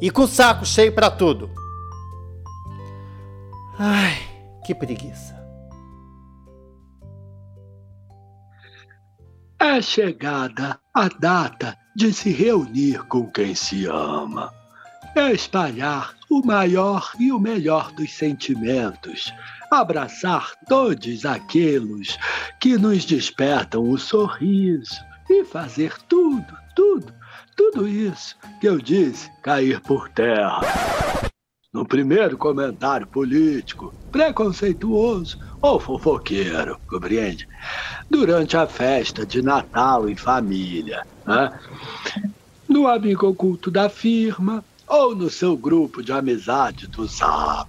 e com o saco cheio para tudo. Ai, que preguiça. É chegada a data de se reunir com quem se ama. É espalhar o maior e o melhor dos sentimentos. Abraçar todos aqueles que nos despertam o sorriso e fazer tudo, tudo tudo isso que eu disse cair por terra. No primeiro comentário político, preconceituoso ou fofoqueiro, compreende? Durante a festa de Natal em família, né? no amigo oculto da firma ou no seu grupo de amizade do Zap.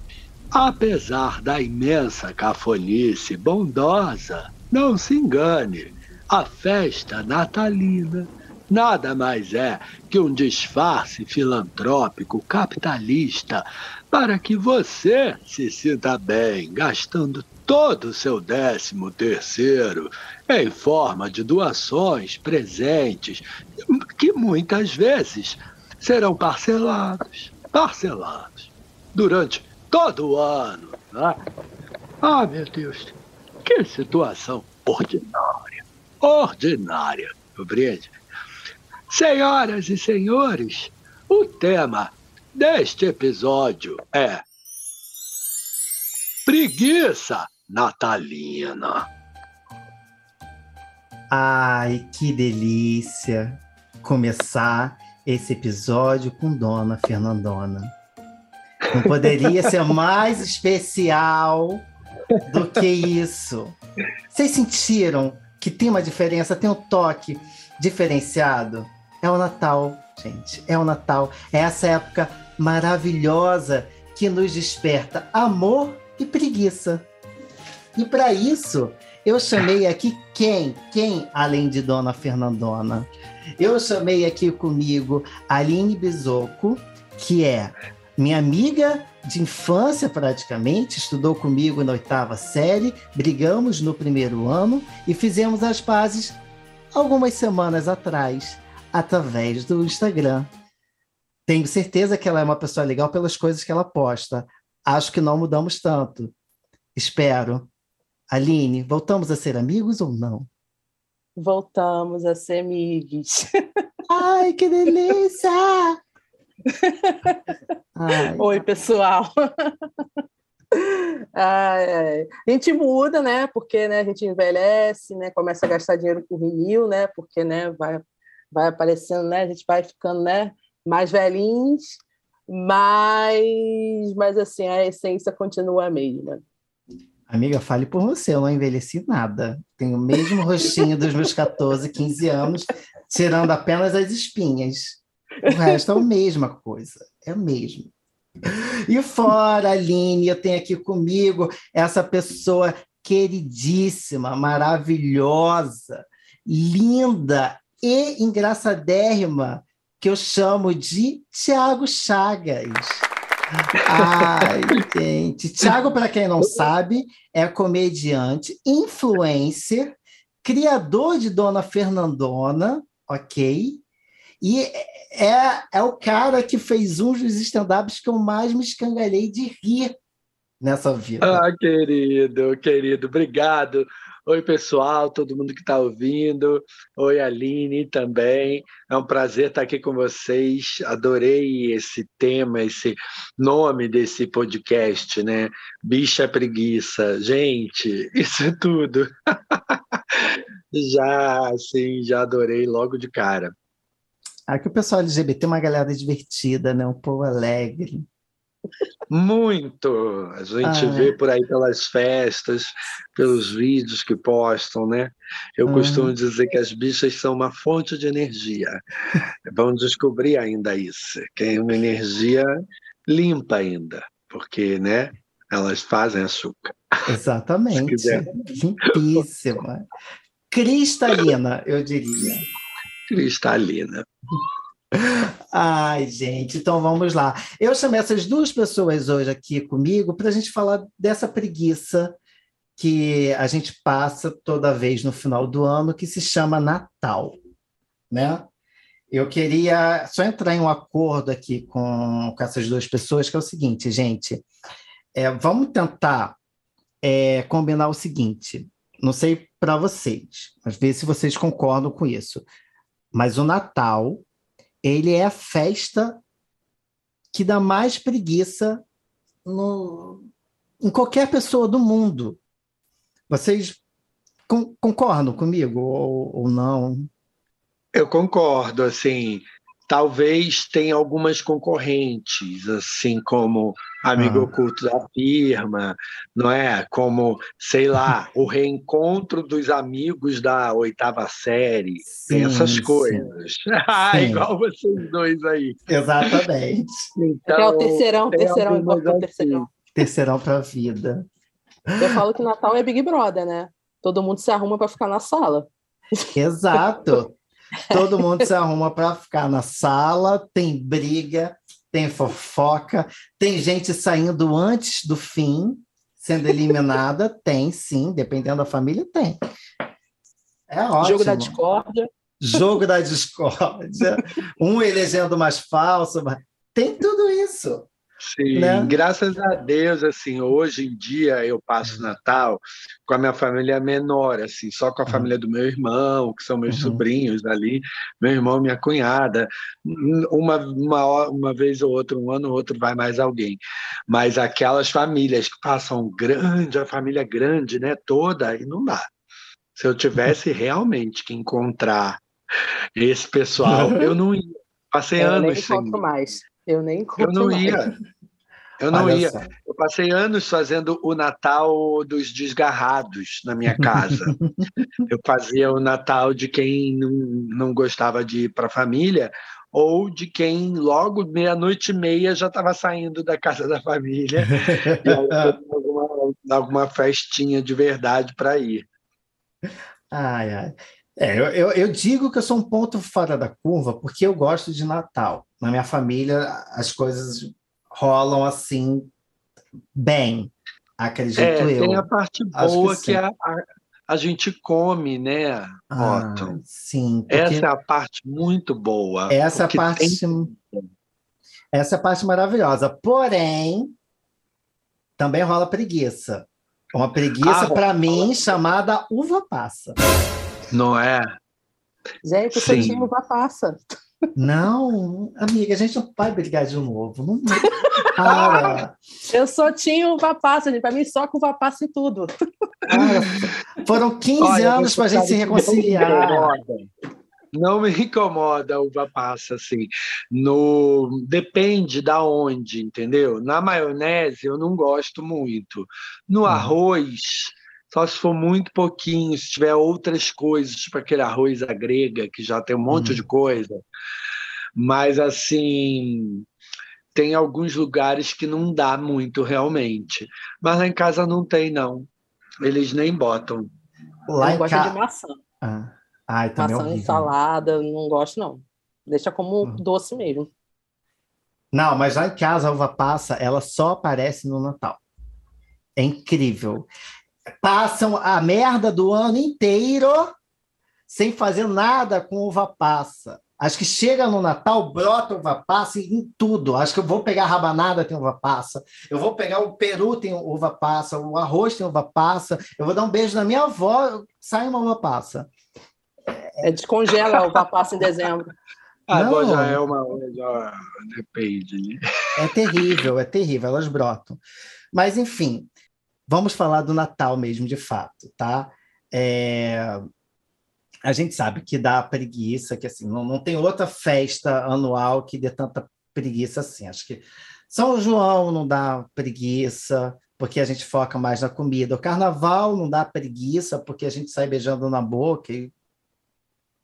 Apesar da imensa cafonice bondosa, não se engane, a festa natalina nada mais é que um disfarce filantrópico capitalista para que você se sinta bem, gastando todo o seu décimo terceiro em forma de doações, presentes, que muitas vezes serão parcelados, parcelados, durante todo o ano. Né? Ah, meu Deus, que situação ordinária, ordinária, compreende? Senhoras e senhores, o tema deste episódio é Preguiça Natalina. Ai, que delícia começar esse episódio com Dona Fernandona. Não poderia ser mais especial do que isso. Vocês sentiram que tem uma diferença, tem um toque diferenciado? É o Natal, gente. É o Natal. É essa época maravilhosa que nos desperta amor e preguiça. E para isso, eu chamei aqui quem? Quem além de Dona Fernandona? Eu chamei aqui comigo Aline Bizoco, que é minha amiga de infância praticamente, estudou comigo na oitava série, brigamos no primeiro ano e fizemos as pazes algumas semanas atrás através do Instagram. Tenho certeza que ela é uma pessoa legal pelas coisas que ela posta. Acho que não mudamos tanto. Espero. Aline, voltamos a ser amigos ou não? Voltamos a ser amigos. Ai, que delícia! Ai. Oi, pessoal. Ai, A gente muda, né? Porque né, a gente envelhece, né? Começa a gastar dinheiro com vinil, né? Porque né, vai vai aparecendo, né? A gente vai ficando, né? Mais velhinhos, mas, mas assim, a essência continua a mesma. Amiga, fale por você, eu não envelheci nada. Tenho o mesmo rostinho dos meus 14, 15 anos, tirando apenas as espinhas. O resto é a mesma coisa, é o mesmo. E fora, Aline, eu tenho aqui comigo essa pessoa queridíssima, maravilhosa, linda e engraçadérrima que eu chamo de Tiago Chagas. Ai, gente. Tiago, para quem não sabe, é comediante, influencer, criador de Dona Fernandona, ok? E é, é o cara que fez um dos stand-ups que eu mais me escangalhei de rir nessa vida. Ah, querido, querido, obrigado. Oi, pessoal, todo mundo que está ouvindo. Oi, Aline também. É um prazer estar aqui com vocês. Adorei esse tema, esse nome desse podcast, né? Bicha Preguiça. Gente, isso é tudo. já, assim, já adorei logo de cara. Aqui o pessoal LGBT é uma galera divertida, né? Um povo alegre. Muito! A gente ah, vê é. por aí pelas festas, pelos vídeos que postam, né? Eu costumo dizer que as bichas são uma fonte de energia. Vamos descobrir ainda isso, que é uma energia limpa ainda, porque, né? Elas fazem açúcar. Exatamente. Limpíssima. Cristalina, eu diria. Cristalina. Ai, gente, então vamos lá. Eu chamei essas duas pessoas hoje aqui comigo para a gente falar dessa preguiça que a gente passa toda vez no final do ano, que se chama Natal, né? Eu queria só entrar em um acordo aqui com, com essas duas pessoas, que é o seguinte, gente, é, vamos tentar é, combinar o seguinte, não sei para vocês, mas ver se vocês concordam com isso, mas o Natal ele é a festa que dá mais preguiça no, em qualquer pessoa do mundo. Vocês concordam comigo ou, ou não? Eu concordo, assim, talvez tenha algumas concorrentes, assim como Amigo ah. Oculto da Firma, não é? Como, sei lá, o reencontro dos amigos da oitava série, sim, essas sim. coisas. ah, igual vocês dois aí. Exatamente. Então, é o terceirão, terceirão, igual terceirão. Terceirão para a vida. Eu falo que Natal é Big Brother, né? Todo mundo se arruma para ficar na sala. Exato. Todo mundo se arruma para ficar na sala, tem briga, tem fofoca, tem gente saindo antes do fim, sendo eliminada, tem sim, dependendo da família, tem. É ótimo. Jogo da discórdia. Jogo da discórdia, um elegendo mais falso, tem tudo isso. Sim, né? graças a Deus, assim, hoje em dia eu passo uhum. Natal com a minha família menor, assim, só com a família do meu irmão, que são meus uhum. sobrinhos ali, meu irmão, minha cunhada, uma, uma, uma vez ou outra, um ano ou outro vai mais alguém, mas aquelas famílias que passam grande, a família grande, né, toda, aí não dá. Se eu tivesse realmente que encontrar esse pessoal, eu não ia. Passei eu anos sem. mais. Eu nem Eu não ia. Eu não Olha ia. Só. Eu passei anos fazendo o Natal dos desgarrados na minha casa. eu fazia o Natal de quem não, não gostava de ir para a família ou de quem logo meia-noite e meia já estava saindo da casa da família e alguma, alguma festinha de verdade para ir. Ai, ai. É, eu, eu, eu, digo que eu sou um ponto fora da curva porque eu gosto de Natal. Na minha família, as coisas rolam assim, bem, acredito é, eu. Tem a parte boa que, que a, a, a, gente come, né, ah, Otto? Sim. Essa é a parte muito boa. Essa é parte. Tem... Essa é a parte maravilhosa. Porém, também rola preguiça. Uma preguiça, ah, para mim, chamada uva passa. Não é? Gente, o seu time uva passa. Não, amiga, a gente não vai brigar de novo. Não, para. Eu sou tinha uva passa, para mim só com uva passa e tudo. foram 15 Olha, anos para a gente se reconciliar. Não me incomoda uva passa, assim. No... Depende da onde, entendeu? Na maionese eu não gosto muito. No hum. arroz, só se for muito pouquinho, se tiver outras coisas, tipo aquele arroz à grega, que já tem um monte uhum. de coisa. Mas, assim, tem alguns lugares que não dá muito realmente. Mas lá em casa não tem, não. Eles nem botam. Lá eu gosto ca... de maçã. Ah. Ai, maçã, é salada, não gosto, não. Deixa como uhum. doce mesmo. Não, mas lá em casa a uva passa, ela só aparece no Natal. É incrível passam a merda do ano inteiro sem fazer nada com uva passa. Acho que chega no Natal, brota uva passa em tudo. Acho que eu vou pegar a rabanada, tem uva passa. Eu vou pegar o peru, tem uva passa. O arroz tem uva passa. Eu vou dar um beijo na minha avó, sai uma uva passa. É, descongela a uva passa em dezembro. Agora já é uma. Já depende. Né? É terrível, é terrível, elas brotam. Mas, enfim, Vamos falar do Natal mesmo, de fato, tá? É... A gente sabe que dá preguiça, que assim, não, não tem outra festa anual que dê tanta preguiça assim. Acho que São João não dá preguiça, porque a gente foca mais na comida. O carnaval não dá preguiça, porque a gente sai beijando na boca e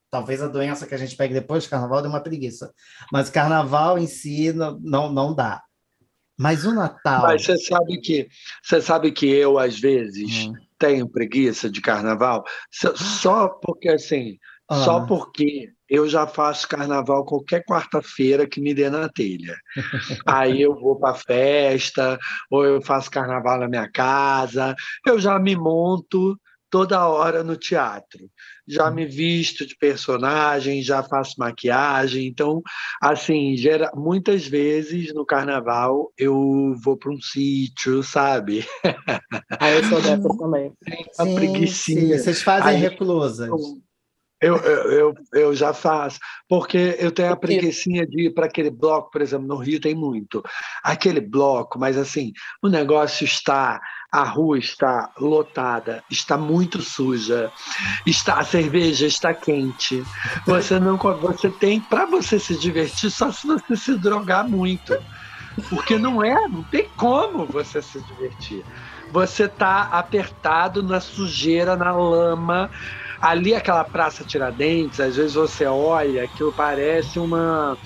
talvez a doença que a gente pegue depois do carnaval dê uma preguiça. Mas o carnaval em si não, não, não dá. Mas o Natal. Mas você sabe que você sabe que eu às vezes hum. tenho preguiça de carnaval só porque assim, ah. só porque eu já faço carnaval qualquer quarta-feira que me dê na telha. Aí eu vou para festa, ou eu faço carnaval na minha casa, eu já me monto toda hora no teatro. Já me visto de personagem, já faço maquiagem. Então, assim, gera... muitas vezes no carnaval eu vou para um sítio, sabe? Ah, eu sou dessa também. Tem uma preguiçinha. Vocês fazem Aí, reclusas. Eu, eu, eu, eu, já faço, porque eu tenho a preguiçinha de ir para aquele bloco, por exemplo, no Rio tem muito. Aquele bloco, mas assim, o negócio está, a rua está lotada, está muito suja, está a cerveja está quente. Você não você tem para você se divertir só se você se drogar muito. Porque não é, não tem como você se divertir. Você tá apertado na sujeira, na lama, ali aquela Praça Tiradentes, às vezes você olha, aquilo parece uma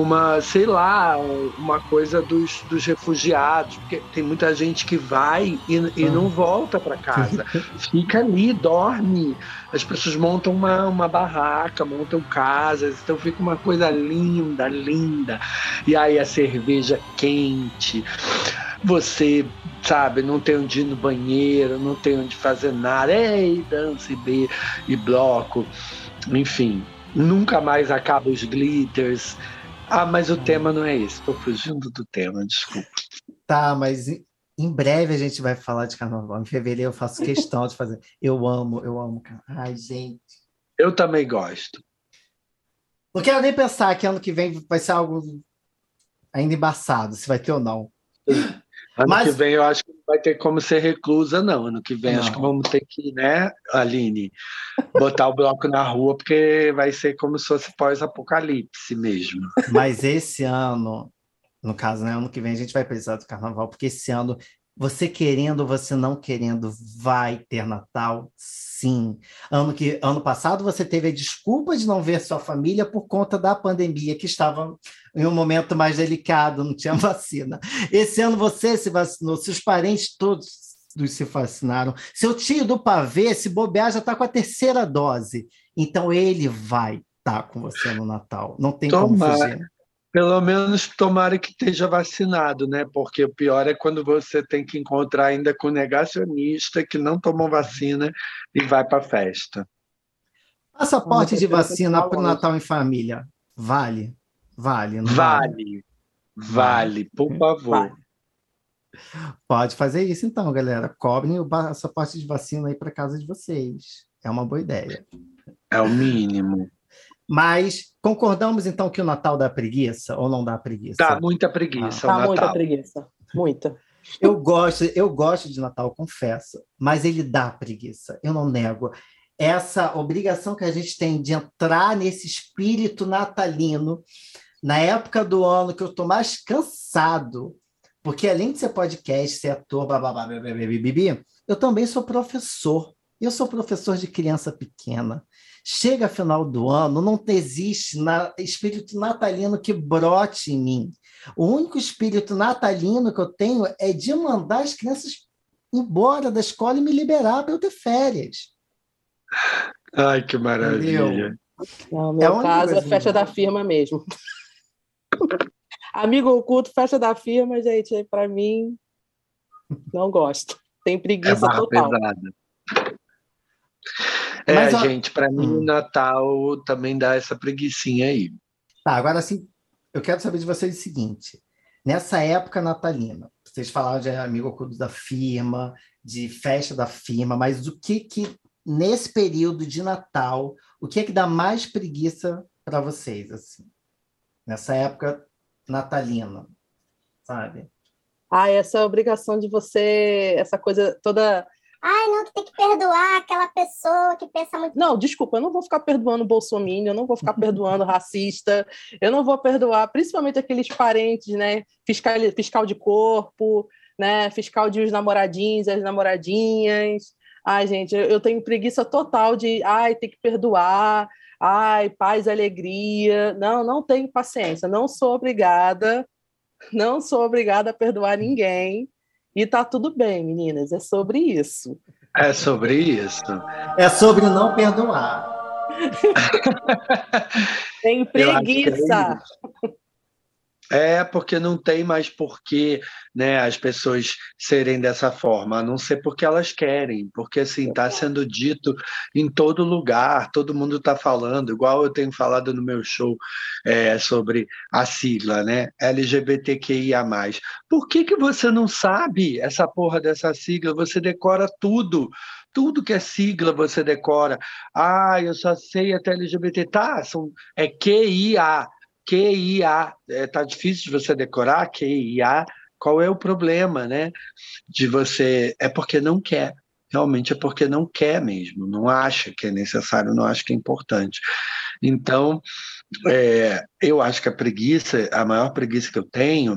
uma, sei lá, uma coisa dos, dos refugiados, porque tem muita gente que vai e, e não volta para casa, fica ali, dorme. As pessoas montam uma, uma barraca, montam casas, então fica uma coisa linda, linda. E aí a cerveja quente, você, sabe, não tem onde ir no banheiro, não tem onde fazer nada, ei, dança e, be, e bloco, enfim. Nunca mais acaba os glitters, ah, mas o tema não é esse. Estou fugindo do tema, desculpa. Tá, mas em breve a gente vai falar de carnaval. Em fevereiro eu faço questão de fazer. Eu amo, eu amo. Ai, gente. Eu também gosto. Não quero nem pensar que ano que vem vai ser algo ainda embaçado, se vai ter ou não. Ano Mas... que vem eu acho que não vai ter como ser reclusa, não. Ano que vem não. acho que vamos ter que, né, Aline, botar o bloco na rua, porque vai ser como se fosse pós-apocalipse mesmo. Mas esse ano, no caso, né, ano que vem a gente vai precisar do carnaval, porque esse ano você querendo ou você não querendo, vai ter Natal, sim. Ano, que, ano passado você teve a desculpa de não ver sua família por conta da pandemia, que estava em um momento mais delicado, não tinha vacina. Esse ano você se vacinou, seus parentes todos se vacinaram. Seu tio do pavê, se bobear, já está com a terceira dose. Então ele vai estar tá com você no Natal. Não tem Tomara. como fugir. Pelo menos tomara que esteja vacinado, né? Porque o pior é quando você tem que encontrar ainda com negacionista que não tomou vacina e vai para a festa. Passaporte de vacina para o Natal em família. Vale? Vale, não vale? Vale, vale, por favor. Pode fazer isso então, galera. Cobrem o passaporte de vacina aí para casa de vocês. É uma boa ideia. É o mínimo. Mas concordamos então que o Natal dá preguiça ou não dá preguiça? Dá muita preguiça. Ah, dá muita preguiça, muita. Eu gosto, eu gosto de Natal, confesso, mas ele dá preguiça. Eu não nego. Essa obrigação que a gente tem de entrar nesse espírito natalino na época do ano que eu estou mais cansado, porque além de ser podcast, ser ator, blá, blá, blá, blá, blá, blá, blá, eu também sou professor. Eu sou professor de criança pequena. Chega final do ano, não existe na, espírito natalino que brote em mim. O único espírito natalino que eu tenho é de mandar as crianças embora da escola e me liberar para eu ter férias. Ai, que maravilha. No meu é caso, é festa da firma mesmo. Amigo oculto, festa da firma, gente, para mim, não gosto. Tem preguiça é total. Pesada. É, Mas, ó... gente, para mim o hum. Natal também dá essa preguiçinha aí. Tá, agora assim, eu quero saber de vocês o seguinte: nessa época natalina, vocês falaram de amigo oculto da firma, de festa da firma, mas o que que nesse período de Natal, o que é que dá mais preguiça para vocês assim? Nessa época natalina, sabe? Ah, essa obrigação de você, essa coisa toda Ai, não, tu tem que perdoar aquela pessoa que pensa muito. Não, desculpa, eu não vou ficar perdoando Bolsonaro, eu não vou ficar perdoando racista, eu não vou perdoar, principalmente aqueles parentes, né? Fiscal, fiscal de corpo, né? Fiscal de os namoradinhos, as namoradinhas. Ai, gente, eu tenho preguiça total de, ai, tem que perdoar, ai, paz, alegria. Não, não tenho paciência, não sou obrigada Não sou obrigada a perdoar ninguém. E tá tudo bem, meninas. É sobre isso. É sobre isso. É sobre não perdoar. Tem preguiça. É porque não tem mais porquê né, as pessoas serem dessa forma, a não ser porque elas querem, porque assim está sendo dito em todo lugar, todo mundo está falando, igual eu tenho falado no meu show é, sobre a sigla, né? LGBTQIA. Por que, que você não sabe essa porra dessa sigla? Você decora tudo tudo que é sigla você decora. Ah, eu só sei até LGBT. Tá, são, é QIA. QIA. É, tá difícil de você decorar QIA. Qual é o problema, né? De você. É porque não quer. Realmente é porque não quer mesmo, não acha que é necessário, não acha que é importante. Então, é, eu acho que a preguiça, a maior preguiça que eu tenho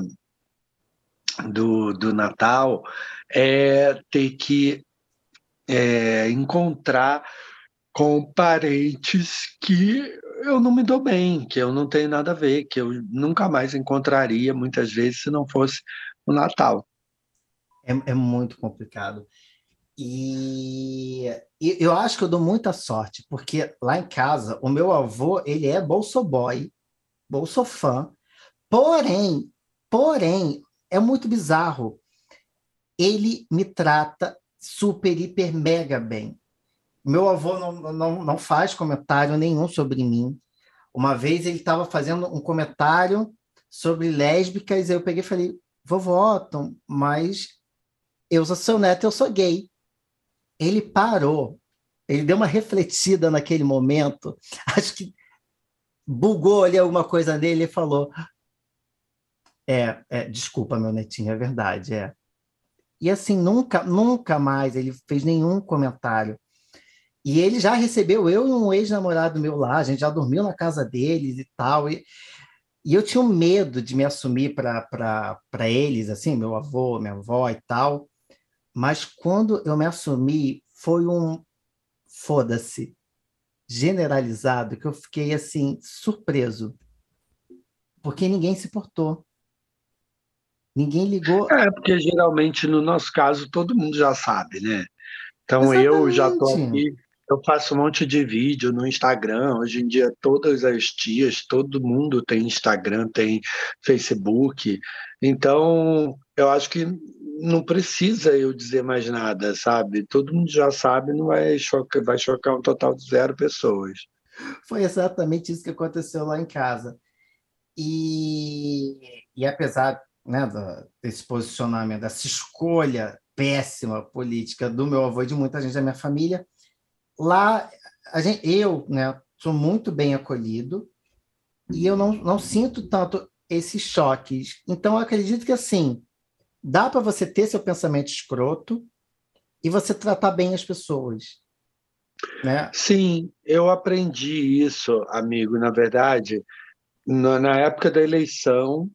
do, do Natal é ter que é, encontrar com parentes que eu não me dou bem, que eu não tenho nada a ver, que eu nunca mais encontraria muitas vezes se não fosse o Natal. É, é muito complicado. E, e, eu acho que eu dou muita sorte, porque lá em casa, o meu avô, ele é bolsoboy, bolsofã, porém, porém, é muito bizarro. Ele me trata super, hiper, mega bem. Meu avô não, não, não faz comentário nenhum sobre mim. Uma vez ele estava fazendo um comentário sobre lésbicas, eu peguei e falei, vovó, Tom, mas eu sou seu neto, eu sou gay. Ele parou, ele deu uma refletida naquele momento, acho que bugou ali alguma coisa nele e falou: é, é, desculpa, meu netinho, é verdade, é. E assim, nunca, nunca mais ele fez nenhum comentário. E ele já recebeu eu e um ex-namorado meu lá, a gente já dormiu na casa deles e tal. E, e eu tinha um medo de me assumir para eles, assim, meu avô, minha avó e tal. Mas quando eu me assumi, foi um foda-se generalizado que eu fiquei assim surpreso. Porque ninguém se portou. Ninguém ligou. É, porque geralmente no nosso caso todo mundo já sabe, né? Então Exatamente. eu já estou aqui, eu faço um monte de vídeo no Instagram. Hoje em dia todas as tias, todo mundo tem Instagram, tem Facebook. Então eu acho que não precisa eu dizer mais nada, sabe? Todo mundo já sabe, não vai chocar, vai chocar um total de zero pessoas. Foi exatamente isso que aconteceu lá em casa. E, e apesar né, desse posicionamento, dessa escolha péssima política do meu avô e de muita gente da minha família, lá gente, eu né, sou muito bem acolhido e eu não, não sinto tanto esses choques. Então, eu acredito que assim, dá para você ter seu pensamento escroto e você tratar bem as pessoas. Né? Sim, eu aprendi isso, amigo, na verdade, na época da eleição,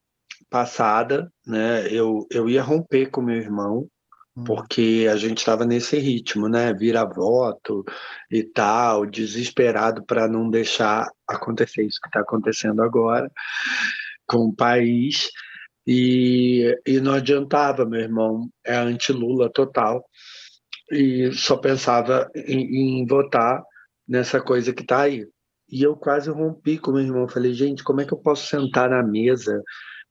passada, né, eu, eu ia romper com meu irmão. Porque a gente estava nesse ritmo, né, vira voto e tal, desesperado para não deixar acontecer isso que está acontecendo agora com o país. E, e não adiantava, meu irmão é anti-Lula total e só pensava em, em votar nessa coisa que está aí. E eu quase rompi com meu irmão. Falei, gente, como é que eu posso sentar na mesa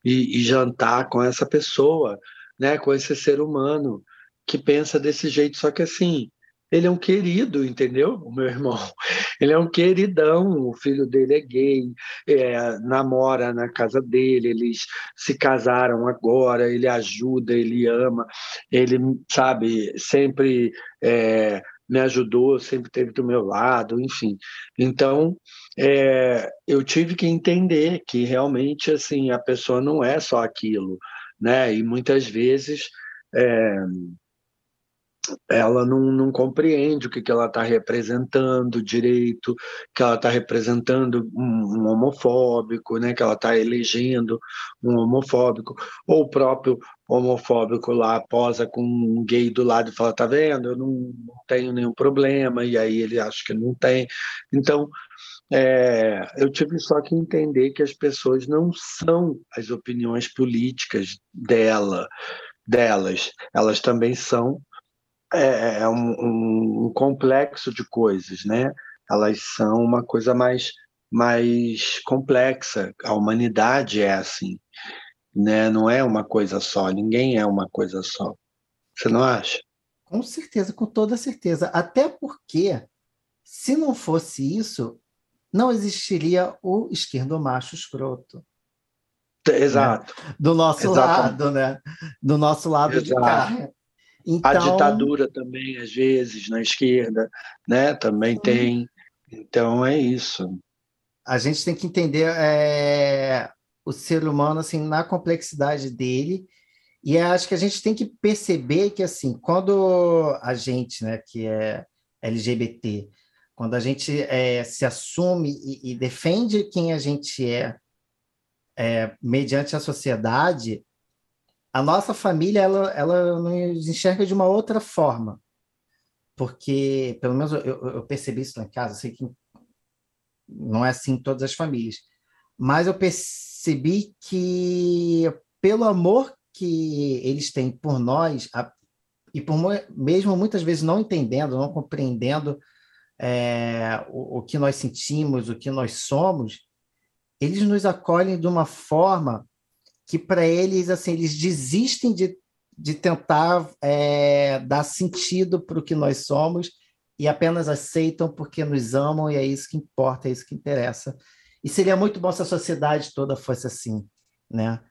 e, e jantar com essa pessoa, né, com esse ser humano que pensa desse jeito, só que assim, ele é um querido, entendeu? O meu irmão. Ele é um queridão, o filho dele é gay, é, namora na casa dele, eles se casaram agora, ele ajuda, ele ama, ele, sabe, sempre é, me ajudou, sempre esteve do meu lado, enfim. Então, é, eu tive que entender que realmente assim a pessoa não é só aquilo, né? E muitas vezes é, ela não, não, compreende o que, que ela está representando direito, que ela está representando um, um, homofóbico, né? que ela está elegendo um homofóbico, ou o próprio homofóbico lá posa com um gay do lado e fala, tá vendo, eu não, não tenho nenhum problema, e aí ele acha que não tem. Então, é, eu tive só que entender que as pessoas não são as opiniões políticas dela, delas, elas também são é, é um, um, complexo de coisas, né? Elas são uma coisa mais mais complexa. A humanidade é assim, né? Não é uma coisa só. Ninguém é uma coisa só. Você não acha? Com certeza, com toda certeza. Até porque, se não fosse isso, não existiria o esquerdo macho escroto. Exato. Né? Do nosso lado, né? Do nosso lado Exato. de cá. Então... A ditadura também, às vezes, na esquerda, né? Também tem. Então é isso. A gente tem que entender é, o ser humano assim na complexidade dele e acho que a gente tem que perceber que assim quando a gente, né, que é LGBT, quando a gente é, se assume e, e, defende quem a gente é, é mediante a sociedade, a nossa família ela, ela nos enxerga de uma outra forma. Porque, pelo menos eu, eu percebi isso lá em casa, sei que não é assim em todas as famílias, mas eu percebi que, pelo amor que eles têm por nós, a, e por mesmo muitas vezes não entendendo, não compreendendo é, o, o que nós sentimos, o que nós somos, eles nos acolhem de uma forma que para eles assim eles desistem de, de tentar é, dar sentido para o que nós somos e apenas aceitam porque nos amam e é isso que importa, é isso que interessa. E seria muito bom se a sociedade toda fosse assim, né?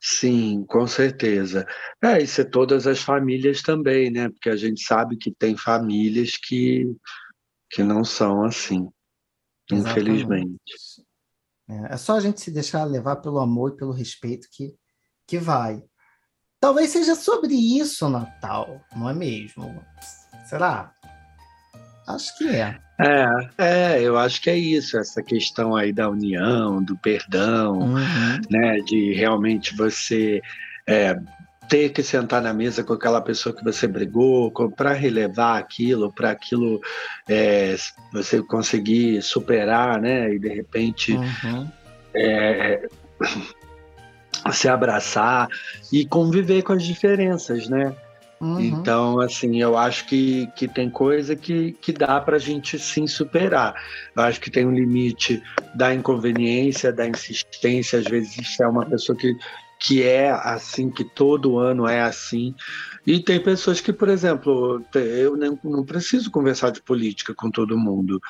Sim, com certeza. É, isso é todas as famílias também, né? Porque a gente sabe que tem famílias que, que não são assim, Exatamente. infelizmente. É, é só a gente se deixar levar pelo amor e pelo respeito que, que vai. Talvez seja sobre isso o Natal, não é mesmo? Será? Acho que é. É, é, eu acho que é isso, essa questão aí da união, do perdão, uhum. né? De realmente você é, ter que sentar na mesa com aquela pessoa que você brigou, para relevar aquilo, para aquilo é, você conseguir superar, né? E de repente uhum. é, se abraçar e conviver com as diferenças, né? Uhum. Então, assim, eu acho que, que tem coisa que, que dá para a gente sim superar. Eu acho que tem um limite da inconveniência, da insistência. Às vezes, isso é uma pessoa que que é assim, que todo ano é assim. E tem pessoas que, por exemplo, eu não, preciso conversar de política com todo mundo.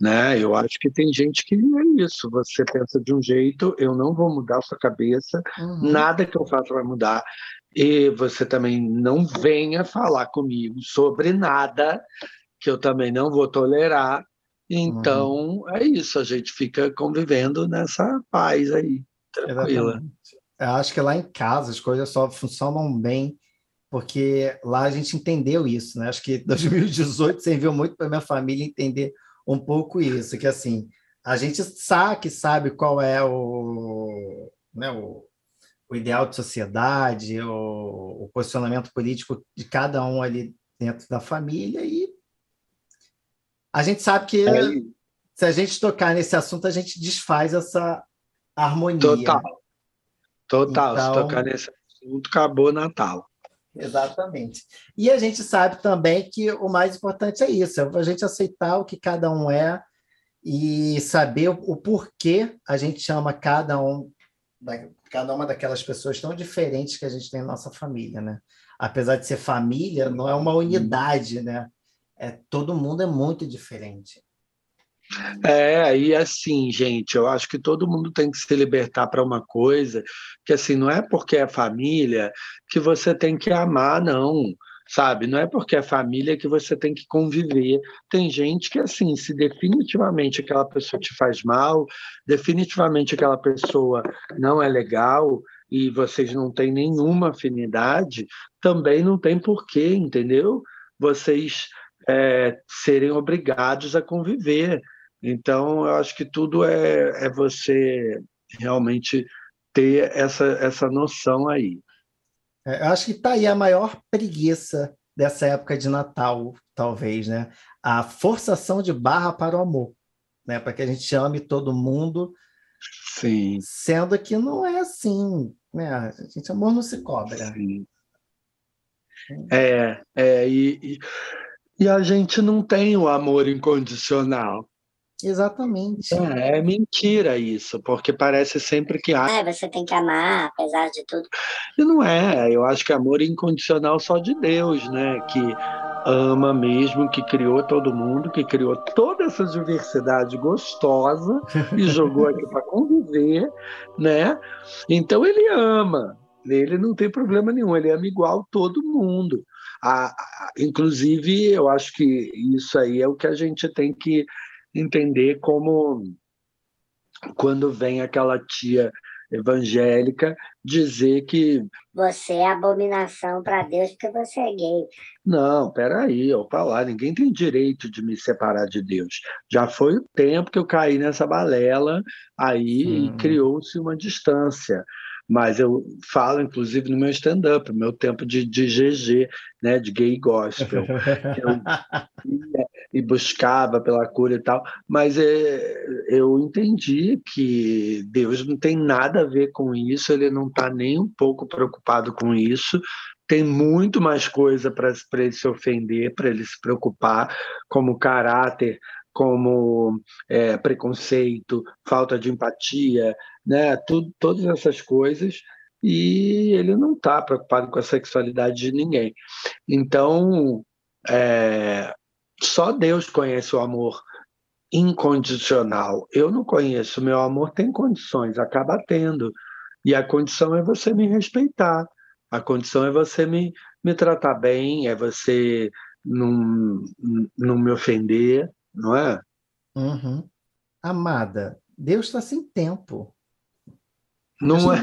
Né? Eu acho que tem gente que é isso. Você pensa de um jeito, eu não vou mudar a sua cabeça, uhum. nada que eu faça vai mudar. E você também não venha falar comigo sobre nada que eu também não vou tolerar. Então, uhum. é isso, a gente fica convivendo nessa paz aí, tranquila. Exatamente. Eu acho que lá em casa as coisas só funcionam bem porque lá a gente entendeu isso, né? Acho que 2018 serviu muito para minha família entender um pouco isso, que assim, a gente sabe, sabe qual é o, né, o, o ideal de sociedade, o, o, posicionamento político de cada um ali dentro da família e a gente sabe que é. se a gente tocar nesse assunto, a gente desfaz essa harmonia. Total. Total, então, se tocar nesse assunto, acabou Natal. Exatamente. E a gente sabe também que o mais importante é isso, é a gente aceitar o que cada um é e saber o, o porquê a gente chama cada um cada uma daquelas pessoas tão diferentes que a gente tem na nossa família, né? Apesar de ser família, não é uma unidade, né? É, todo mundo é muito diferente. É, e assim, gente, eu acho que todo mundo tem que se libertar para uma coisa, que assim, não é porque é família que você tem que amar, não, sabe? Não é porque é família que você tem que conviver. Tem gente que, assim, se definitivamente aquela pessoa te faz mal, definitivamente aquela pessoa não é legal e vocês não têm nenhuma afinidade, também não tem porquê, entendeu? Vocês é, serem obrigados a conviver. Então, eu acho que tudo é, é você realmente ter essa, essa noção aí. É, eu acho que está aí a maior preguiça dessa época de Natal, talvez, né? A forçação de barra para o amor. né? Para que a gente ame todo mundo. Sim. Sendo que não é assim, né? A gente amor não se cobra. Sim. É, é e, e, e a gente não tem o amor incondicional. Exatamente. É, é, mentira isso, porque parece sempre que ah, é, você tem que amar, apesar de tudo. E não é, eu acho que amor é incondicional só de Deus, né? Que ama mesmo, que criou todo mundo, que criou toda essa diversidade gostosa e jogou aqui para conviver, né? Então ele ama, ele não tem problema nenhum, ele ama igual todo mundo. Ah, inclusive, eu acho que isso aí é o que a gente tem que entender como quando vem aquela tia evangélica dizer que você é abominação para Deus porque você é gay. Não, peraí, opa lá, ninguém tem direito de me separar de Deus. Já foi o tempo que eu caí nessa balela aí hum. e criou-se uma distância mas eu falo, inclusive, no meu stand-up, meu tempo de, de GG, né, de gay gospel. eu ia e buscava pela cura e tal, mas é, eu entendi que Deus não tem nada a ver com isso, ele não está nem um pouco preocupado com isso, tem muito mais coisa para ele se ofender, para ele se preocupar, como caráter, como é, preconceito, falta de empatia, né? Tudo, todas essas coisas, e ele não está preocupado com a sexualidade de ninguém. Então, é, só Deus conhece o amor incondicional. Eu não conheço. Meu amor tem condições, acaba tendo. E a condição é você me respeitar. A condição é você me, me tratar bem, é você não, não me ofender, não é? Uhum. Amada, Deus está sem tempo. Não é?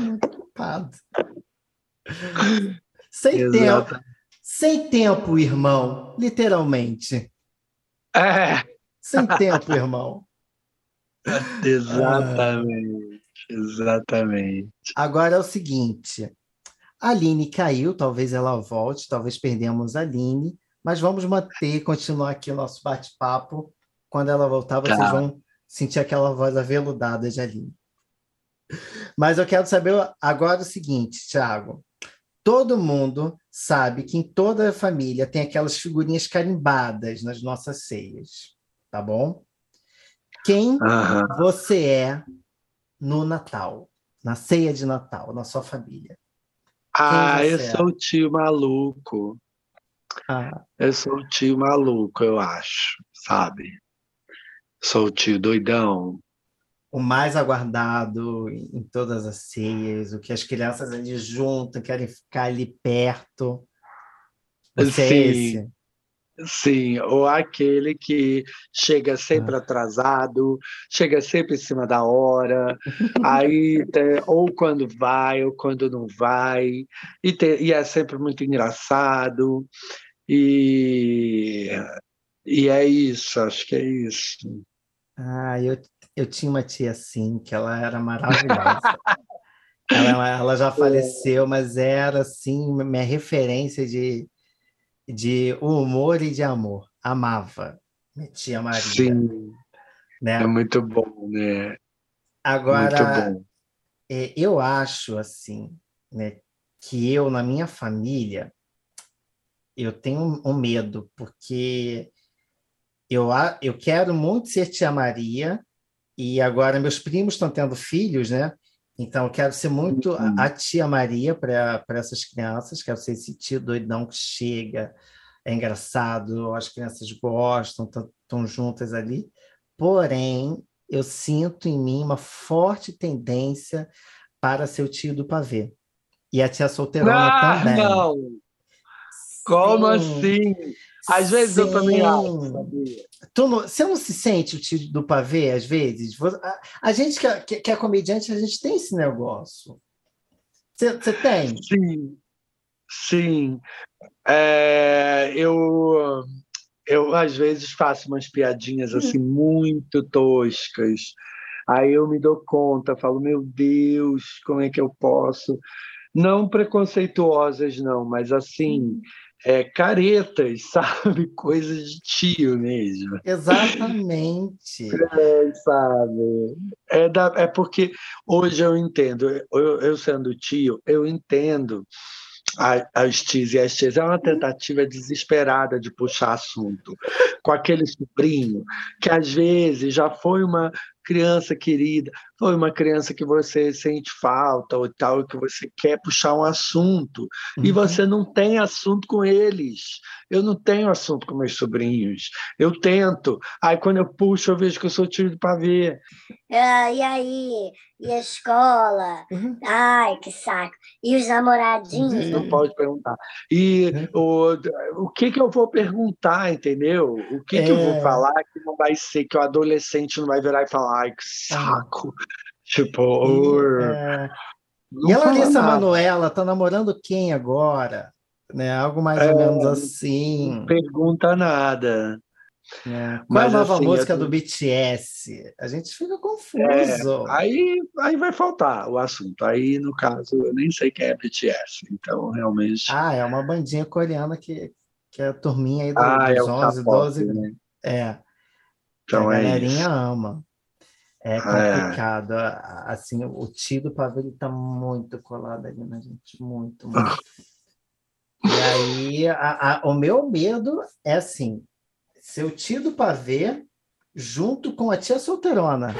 sem tempo. Sem tempo, irmão. Literalmente. É. Sem tempo, irmão. exatamente. Exatamente. Agora é o seguinte. A Aline caiu, talvez ela volte, talvez perdemos a Aline, mas vamos manter, continuar aqui o nosso bate-papo. Quando ela voltar, vocês tá. vão sentir aquela voz aveludada de Aline. Mas eu quero saber agora o seguinte, Thiago. Todo mundo sabe que em toda a família tem aquelas figurinhas carimbadas nas nossas ceias, tá bom? Quem você é no Natal, na ceia de Natal, na sua família? Ah, eu é? sou o tio maluco. Ah. Eu sou o tio maluco, eu acho, sabe? Sou o tio doidão, o mais aguardado em todas as ceias, o que as crianças ali juntam, querem ficar ali perto. Você é Sim. é esse? Sim, ou aquele que chega sempre ah. atrasado, chega sempre em cima da hora, aí ou quando vai ou quando não vai, e, te, e é sempre muito engraçado, e, e é isso, acho que é isso. Ah, eu, eu tinha uma tia assim, que ela era maravilhosa. ela, ela já faleceu, mas era assim, minha referência de, de humor e de amor. Amava minha tia Maria. Sim. Né? É muito bom, né? Agora, é, eu acho assim, né, que eu, na minha família, eu tenho um medo, porque eu, eu quero muito ser tia Maria, e agora meus primos estão tendo filhos, né? Então, eu quero ser muito uhum. a, tia Maria para essas crianças, quero ser esse tio doidão que chega, é engraçado, as crianças gostam, estão juntas ali. Porém, eu sinto em mim uma forte tendência para ser o tio do pavê. E a tia solteirona ah, também. Não! Como assim? Às vezes Sim. eu também acho, sabia? Tu não, você não se sente o tio do pavê, às vezes? A, a gente que é, que é, comediante, a gente tem esse negócio. Você, você tem? Sim, sim. É, eu, eu, às vezes, faço umas piadinhas assim muito toscas. Aí eu me dou conta, falo, meu Deus, como é que eu posso não preconceituosas, não, mas assim, é, caretas, sabe? Coisas de tio mesmo. Exatamente. É, sabe? É, da, é porque hoje eu entendo, eu, eu sendo tio, eu entendo as tias e as tias. É uma tentativa desesperada de puxar assunto com aquele sobrinho que às vezes já foi uma criança querida, foi uma criança que você sente falta ou tal, que você quer puxar um assunto uhum. e você não tem assunto com eles. Eu não tenho assunto com meus sobrinhos. Eu tento. Aí quando eu puxo, eu vejo que eu sou tiro para ver. Ah, e aí? E a escola? Uhum. Ai, que saco. E os namoradinhos? Uhum. Não pode perguntar. E uhum. o, o que, que eu vou perguntar, entendeu? O que, é... que eu vou é. falar que não vai ser que o adolescente não vai virar e falar, ai, que saco. Tipo, é... E a Larissa Manoela tá namorando quem agora? Né? Algo mais é, ou menos assim. Não pergunta nada. É. Qual Mas, a nova assim, música do BTS? A gente fica confuso. É, aí, aí vai faltar o assunto. Aí, no caso, eu nem sei quem é BTS. Então, realmente. Ah, é uma bandinha coreana que, que é a turminha aí do, ah, dos é 11, 12. Né? É. Então, a é galerinha isso. ama. É, é complicado. É. Assim, o tio do pavê ele tá muito colado ali na gente, muito, muito. e aí, a, a, o meu medo é assim, seu tio do pavê junto com a tia solteirona.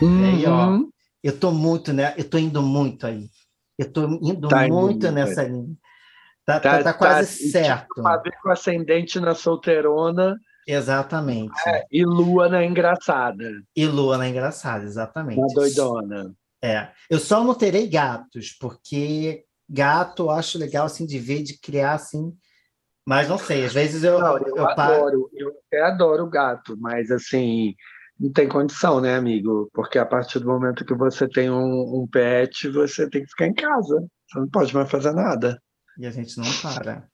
Uhum. E aí, ó, uhum. eu tô muito, né? Eu tô indo muito aí. Eu tô indo tá muito indo, nessa linha. Tá, tá, tá, tá quase tá, certo. Tipo, pavê com ascendente na solteirona Exatamente. É, e Lua na engraçada. E Lua na engraçada, exatamente. Na doidona. É. Eu só não terei gatos, porque gato eu acho legal assim de ver, de criar assim. Mas não sei, às vezes eu. Não, eu, eu adoro, eu até adoro gato, mas assim, não tem condição, né, amigo? Porque a partir do momento que você tem um, um pet, você tem que ficar em casa. Você não pode mais fazer nada. E a gente não para.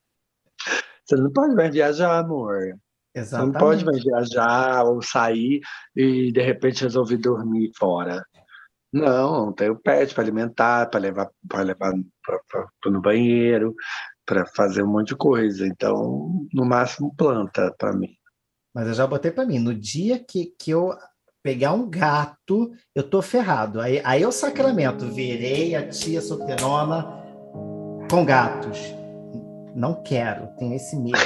Você não pode mais viajar, amor. Exatamente. Você não pode mais viajar ou sair e de repente resolver dormir fora. Não, tem o pet para alimentar, para levar, para levar pra, pra, pra, no banheiro, para fazer um monte de coisa. Então, no máximo, planta para mim. Mas eu já botei para mim. No dia que, que eu pegar um gato, eu tô ferrado. Aí, aí eu sacramento. Virei a tia solteirona com gatos. Não quero, tenho esse medo.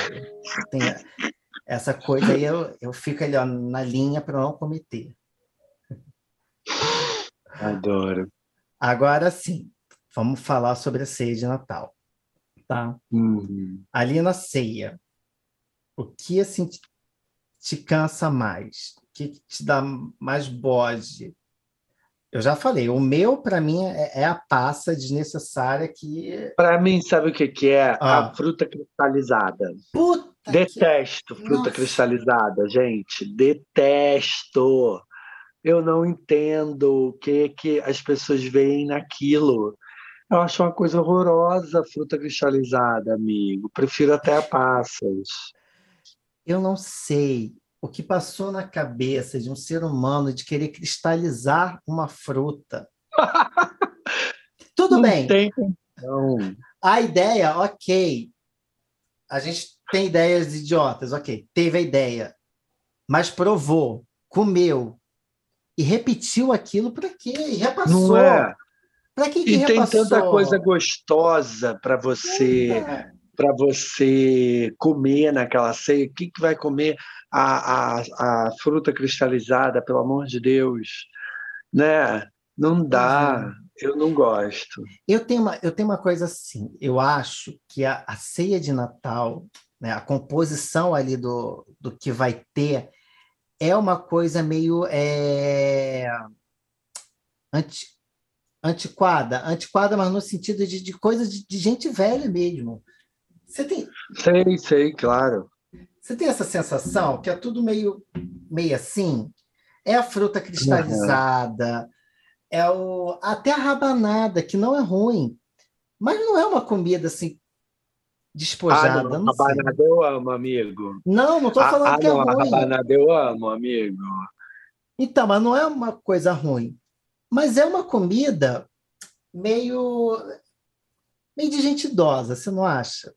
Tenho, essa coisa aí eu, eu fico ali ó, na linha para não cometer. Adoro. Agora sim, vamos falar sobre a ceia de Natal. Tá? Uhum. Ali na ceia, o que assim te, te cansa mais? O que, que te dá mais bode? Eu já falei, o meu, para mim, é, é, a passa desnecessária que. Para mim, sabe o que, que é? Ah. A fruta cristalizada. Puta Detesto que... fruta Nossa. cristalizada, gente. Detesto. Eu não entendo o que, que as pessoas veem naquilo. Eu acho uma coisa horrorosa a fruta cristalizada, amigo. Prefiro até a passas. Eu não sei o que passou na cabeça de um ser humano de querer cristalizar uma fruta. Tudo não bem. Tem... Não. A ideia, ok. A gente tem ideias idiotas, ok. Teve a ideia, mas provou, comeu e repetiu aquilo para quê? E repassou. Não é? Para que, que e repassou? tem tanta coisa gostosa para você. Para você comer naquela ceia, o que, que vai comer a, a, a fruta cristalizada, pelo amor de Deus, né? Não dá. É. Eu não gosto. Eu tenho uma, eu tenho uma coisa assim. Eu acho que a, a ceia de Natal né, a composição ali do, do que vai ter é uma coisa meio é, anti, antiquada, antiquada, mas no sentido de, de coisa de, de, gente velha mesmo. Você tem. Sei, sei, claro. Você tem essa sensação que é tudo meio, meio assim? É a fruta cristalizada, uhum. É o, até a rabanada, que não é ruim, mas não é uma comida assim despojada. Ah, não, não rabanada eu amo, amigo. Não, não estou ah, falando ah, que é não, ruim. rabanada eu amo, amigo. Então, mas não é uma coisa ruim. Mas é uma comida meio, meio de gente idosa, você não acha?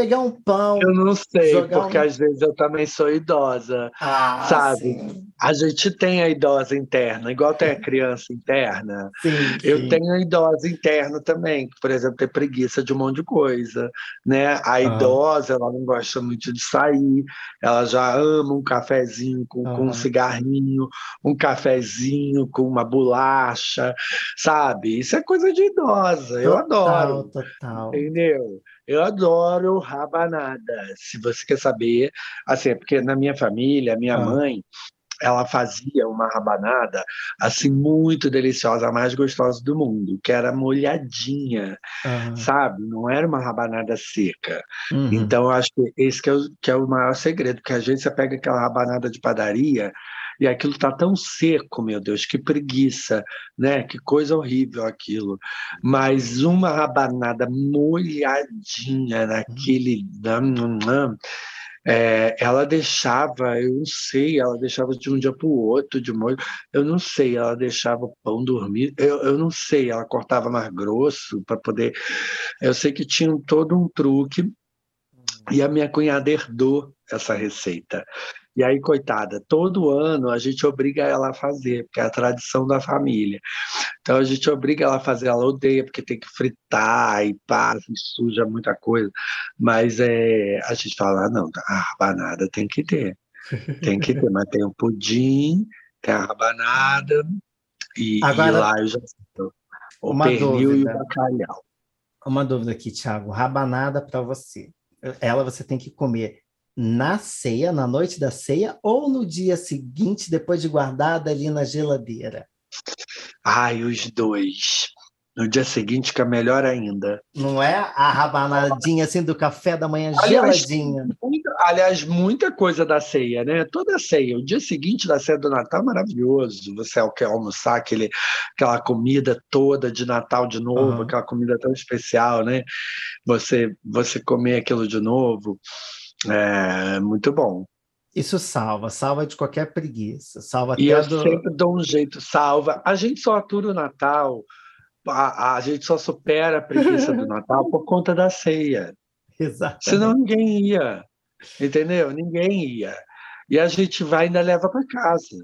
Pegar um pão. Eu não sei, porque um... às vezes eu também sou idosa. Ah, sabe? Sim. A gente tem a idosa interna, igual tem a criança interna. Sim, eu sim. tenho a idosa interna também, que, por exemplo, tem preguiça de um monte de coisa. Né? A ah. idosa, ela não gosta muito de sair, ela já ama um cafezinho com, ah. com um cigarrinho, um cafezinho com uma bolacha, sabe? Isso é coisa de idosa. Total, eu adoro. Total. Entendeu? Eu adoro rabanada. Se você quer saber, assim, é porque na minha família, minha ah. mãe, ela fazia uma rabanada assim muito deliciosa, a mais gostosa do mundo, que era molhadinha, uhum. sabe? Não era uma rabanada seca. Uhum. Então, eu acho que esse que é, o, que é o maior segredo, porque às vezes você pega aquela rabanada de padaria e aquilo tá tão seco, meu Deus, que preguiça, né? Que coisa horrível aquilo. Mas uma rabanada molhadinha naquele. É, ela deixava, eu não sei, ela deixava de um dia para o outro de molho, eu não sei, ela deixava o pão dormir, eu, eu não sei, ela cortava mais grosso para poder. Eu sei que tinha todo um truque, e a minha cunhada herdou essa receita. E aí, coitada, todo ano a gente obriga ela a fazer, porque é a tradição da família. Então a gente obriga ela a fazer, ela odeia, porque tem que fritar e pá, e suja muita coisa. Mas é, a gente fala, ah, não, a rabanada tem que ter. Tem que ter, mas tem o pudim, tem a rabanada, e, Agora, e lá eu já o pernil dúvida. e o bacalhau. Uma dúvida aqui, Thiago. Rabanada para você. Ela você tem que comer na ceia, na noite da ceia, ou no dia seguinte, depois de guardada ali na geladeira? Ai, os dois. No dia seguinte fica melhor ainda. Não é a rabanadinha assim do café da manhã aliás, geladinha. Muita, aliás, muita coisa da ceia, né? Toda a ceia. O dia seguinte da ceia do Natal é maravilhoso. Você quer almoçar aquele, aquela comida toda de Natal de novo, uhum. aquela comida tão especial, né? Você, você comer aquilo de novo. É muito bom. Isso salva, salva de qualquer preguiça, salva E eu do... sempre dou um jeito, salva. A gente só atura o Natal, a, a gente só supera a preguiça do Natal por conta da ceia. Exato. Senão ninguém ia, entendeu? Ninguém ia. E a gente vai e ainda leva para casa.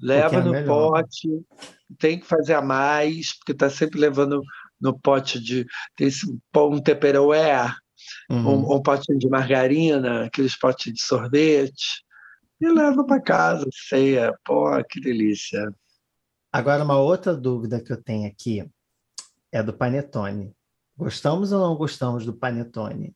Leva é no melhor. pote, tem que fazer a mais, porque está sempre levando no pote de. Tem um Tupperware uhum. um, um potinho de margarina, aqueles potes de sorvete, e leva para casa, ceia. Pô, que delícia. Agora, uma outra dúvida que eu tenho aqui é do panetone. Gostamos ou não gostamos do panetone?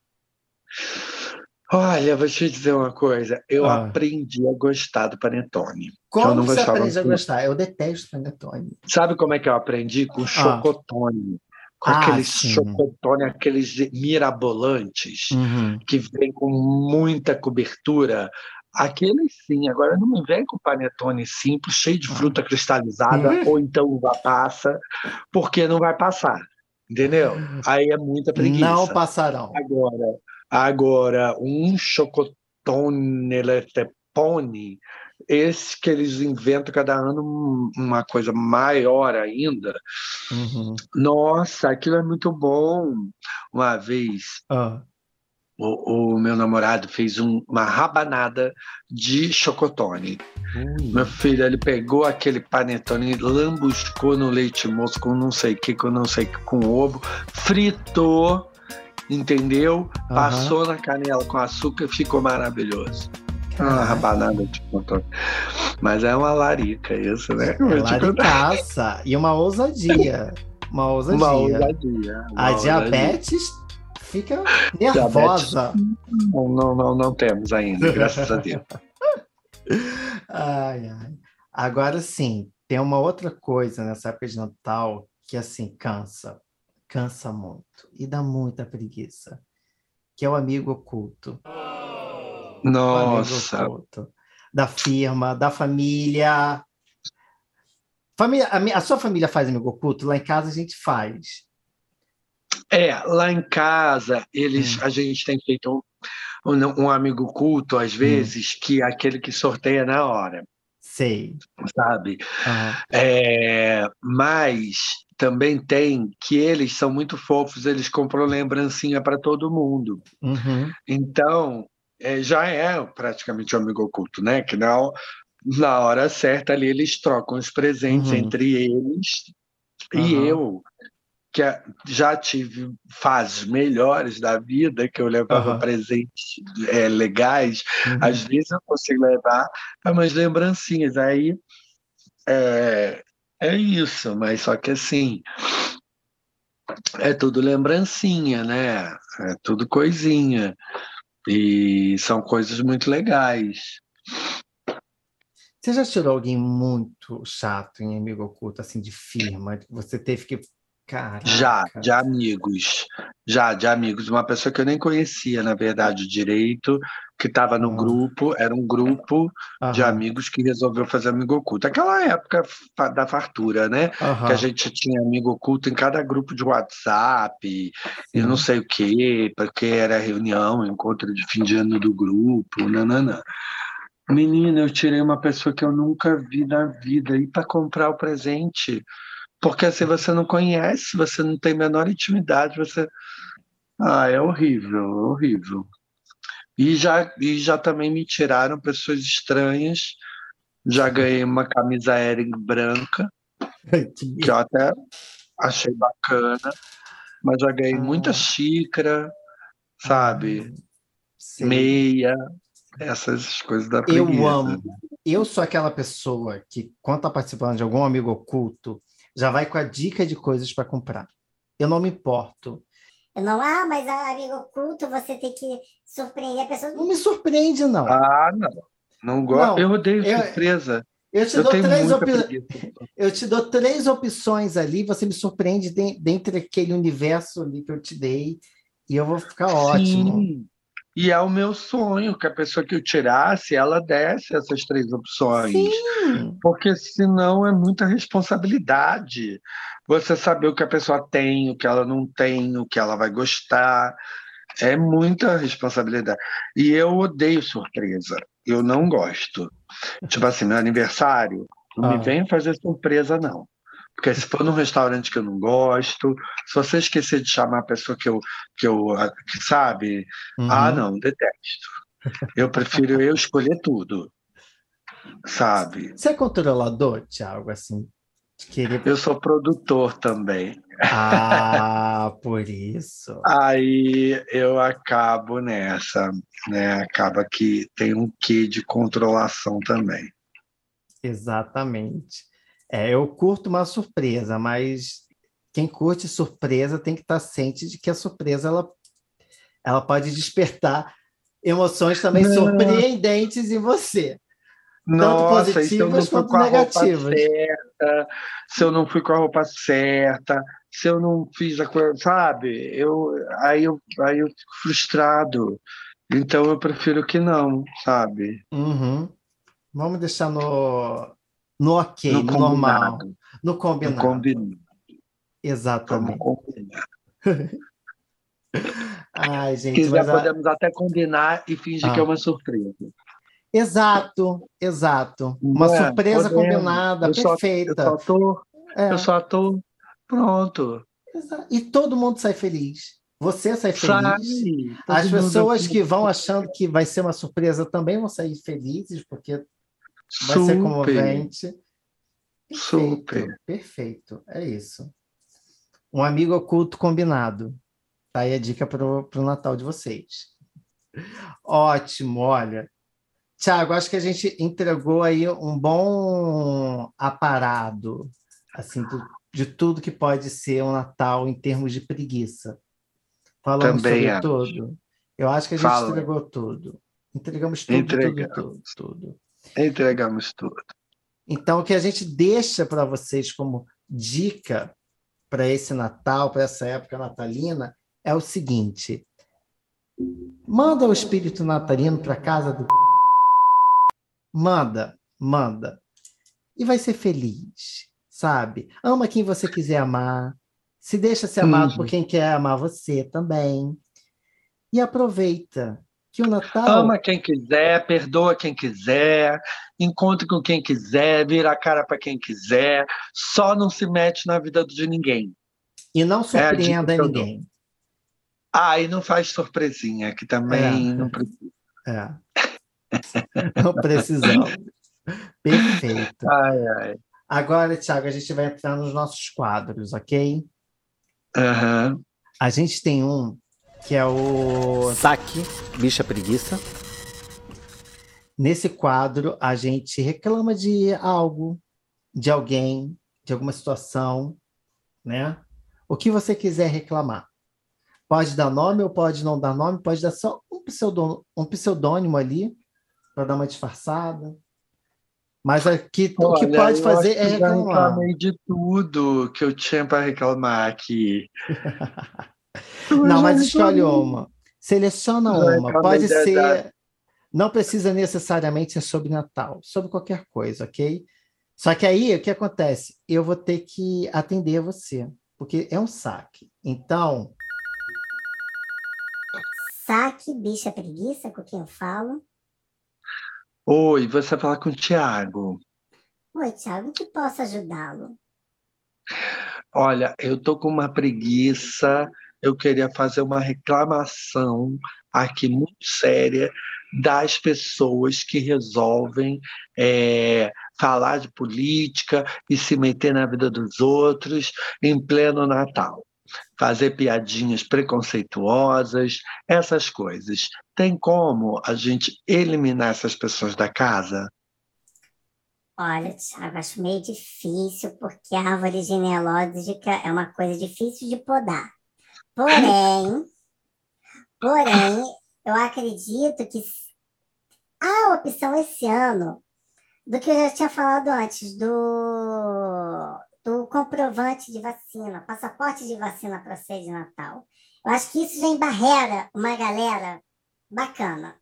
Olha, vou te dizer uma coisa. Eu ah. aprendi a gostar do panetone. Como eu não você aprende a gostar? Eu detesto panetone. Sabe como é que eu aprendi? Com ah. chocotone com ah, aqueles chocotone, aqueles mirabolantes, uhum. que vem com muita cobertura. Aqueles sim, agora não me vem com panetone simples, cheio de fruta cristalizada, uhum. ou então uva passa, porque não vai passar. Entendeu? Aí é muita preguiça. Não passarão. Agora, agora um chocotone letepone esse que eles inventam cada ano uma coisa maior ainda. Uhum. Nossa, aquilo é muito bom. Uma vez, ah. o, o, meu namorado fez um, uma rabanada de chocotone. Uhum. Meu filho, ele pegou aquele panetone, lambuscou no leite moço com não sei o que, com não sei o que, com ovo, fritou, entendeu? Uhum. Passou na canela com açúcar, ficou maravilhoso. Uma rabanada de contorno. Mas é uma larica isso, né? É laricaça. e uma ousadia. Uma ousadia. Uma ousadia. Uma a ousadia. diabetes fica nervosa. Diabetes, não, não, não, não temos ainda, graças a Deus. ai, ai. Agora sim, tem uma outra coisa nessa época de Natal que assim cansa, cansa muito e dá muita preguiça, que é o amigo oculto. Nossa. Da firma, da família. família a, a, sua família faz amigo oculto? Lá em casa a gente faz. É, lá em casa eles, hum. a gente tem feito um, um, um amigo culto, às hum. vezes, hum. que é aquele que sorteia na hora. Sei. Sabe? Uhum. É, mas também tem que eles são muito fofos, eles compram lembrancinha para todo mundo. Uhum. Então, é, já é praticamente um amigo oculto, né? Que na, na hora certa ali eles trocam os presentes Uhum. entre eles. E Aham. eu, que a- já tive fases melhores da vida, que eu levava Aham. presentes é, legais, Uhum. às vezes eu consigo levar umas lembrancinhas. Aí é, é isso, mas só que assim. É tudo lembrancinha, né? É tudo coisinha. E são coisas muito legais. Você já tirou alguém muito chato em amigo oculto, assim, de firma? Você teve que. Caraca. Já, de amigos. Já, de amigos. Uma pessoa que eu nem conhecia, na verdade, direito, que estava no grupo, era um grupo de amigos que resolveu fazer amigo oculto. Aquela época da fartura, né? que a gente tinha amigo oculto em cada grupo de WhatsApp, e não sei o quê, porque era reunião, encontro de fim de ano do grupo, nananã. Menina, eu tirei uma pessoa que eu nunca vi na vida e para comprar o presente. Porque se você não conhece, você não tem a menor intimidade, você. Ah, é horrível, é horrível. E já, e já também me tiraram pessoas estranhas. Já ganhei uma camisa Ering branca, Que eu até achei bacana, mas já ganhei Ah. muita xícara, sabe? Sei. Meia, essas coisas da Eu preguiça. amo. Eu sou aquela pessoa que, quando está participando de algum amigo oculto, já vai com a dica de coisas para comprar. Eu não me importo. Eu não, ah, mas a amigo oculto, você tem que surpreender a pessoa. Não me surpreende, não. Ah, não. Não gosto. Eu odeio eu- surpresa. eu, te Eu dou tenho três muita opi- eu te dou três opções ali, você me surpreende de- dentre aquele universo ali que eu te dei, e eu vou ficar ótimo. E é o meu sonho que a pessoa que eu tirasse, ela desse essas três opções. Sim. Porque senão é muita responsabilidade. Você saber o que a pessoa tem, o que ela não tem, o que ela vai gostar. É muita responsabilidade. E eu odeio surpresa. Eu não gosto. Tipo assim, meu aniversário, não Ah. me vem fazer surpresa, não. Porque se for num restaurante que eu não gosto, se você esquecer de chamar a pessoa que eu, que eu que sabe, ah, Uhum. não, detesto. Eu prefiro eu escolher tudo, sabe? Você é controlador, Thiago, assim? Querer... Eu sou produtor também. Ah, por isso. Aí eu acabo nessa, né? Acaba que tem um quê de controlação também. Exatamente. É, eu curto uma surpresa, mas quem curte surpresa tem que estar ciente de que a surpresa ela, ela pode despertar emoções também Não. surpreendentes em você. Nossa, não positivas quanto negativas. certa, se eu não fui com a roupa certa, se eu não fiz a coisa, sabe? Eu, aí, eu, aí eu fico frustrado. Então eu prefiro que não, sabe? Uhum. Vamos deixar no, no ok, no, No normal, combinado. no No combinado. combinado. Vamos Exatamente. Ai, gente, quiser, mas podemos até combinar e fingir Ah. que é uma surpresa. Exato, exato. Uma é? surpresa Podemos. combinada, Eu só- Eu perfeita. só tô, É, eu só tô pronto. exa- E todo mundo sai feliz. Você sai feliz. Sai. As pessoas que vão achando que vai ser uma surpresa também vão sair felizes, porque vai ser Super, comovente. Super. perfeito. É isso. Um amigo oculto combinado. Tá aí a dica para o Natal de vocês. Ótimo, olha. Tiago, acho que a gente entregou aí um bom aparado assim, do- de tudo que pode ser um Natal em termos de preguiça. Falamos Também sobre acho. tudo. Eu acho que a gente Fala. entregou tudo. Entregamos tudo, Entregamos. tudo, tudo, tudo. Entregamos tudo. Então, o que a gente deixa para vocês como dica para esse Natal, para essa época natalina, é o seguinte: manda o espírito natalino para casa do. Manda, manda. E vai ser feliz, sabe? Ama quem você quiser amar. Se deixa ser amado Uhum. por quem quer amar você também. E aproveita. Que o Natal. Ama quem quiser, perdoa quem quiser, encontre com quem quiser, vira a cara para quem quiser, só não se mete na vida de ninguém. E não surpreenda é ninguém. Ah, e não faz surpresinha, que também é. não precisa. É. não precisamos. Perfeito. Ai, ai. Agora, Thiago, a gente vai entrar nos nossos quadros, ok? Uhum. A gente tem um que é o Saque Bicha Preguiça. Nesse quadro, a gente reclama de algo, de alguém, de alguma situação, né? O que você quiser reclamar. Pode dar nome ou pode não dar nome, pode dar só um pseudônimo, um pseudônimo ali, para dar uma disfarçada. Mas aqui Olha, o que pode fazer é reclamar. Eu reclamei de tudo que eu tinha para reclamar aqui. não, mas escolhe uma. Seleciona uma. Pode ser. Não precisa necessariamente ser sobre Natal, sobre qualquer coisa, ok? Só que aí o que acontece? Eu vou ter que atender você, porque é um saque. Então. Saque, bicha preguiça, com quem eu falo. Oi, você fala com o Tiago. Oi, Tiago, que posso ajudá-lo? Olha, eu tô com uma preguiça, eu queria fazer uma reclamação aqui muito séria das pessoas que resolvem é, falar de política e se meter na vida dos outros em pleno Natal fazer piadinhas preconceituosas, essas coisas. Tem como a gente eliminar essas pessoas da casa? Olha, Thiago, acho meio difícil, porque a árvore genealógica é uma coisa difícil de podar. Porém, porém, eu acredito que a opção esse ano, do que eu já tinha falado antes, do do comprovante de vacina, passaporte de vacina para ser de Natal. Eu acho que isso já embarrera uma galera bacana,